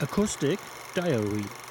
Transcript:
Acoustic Diary.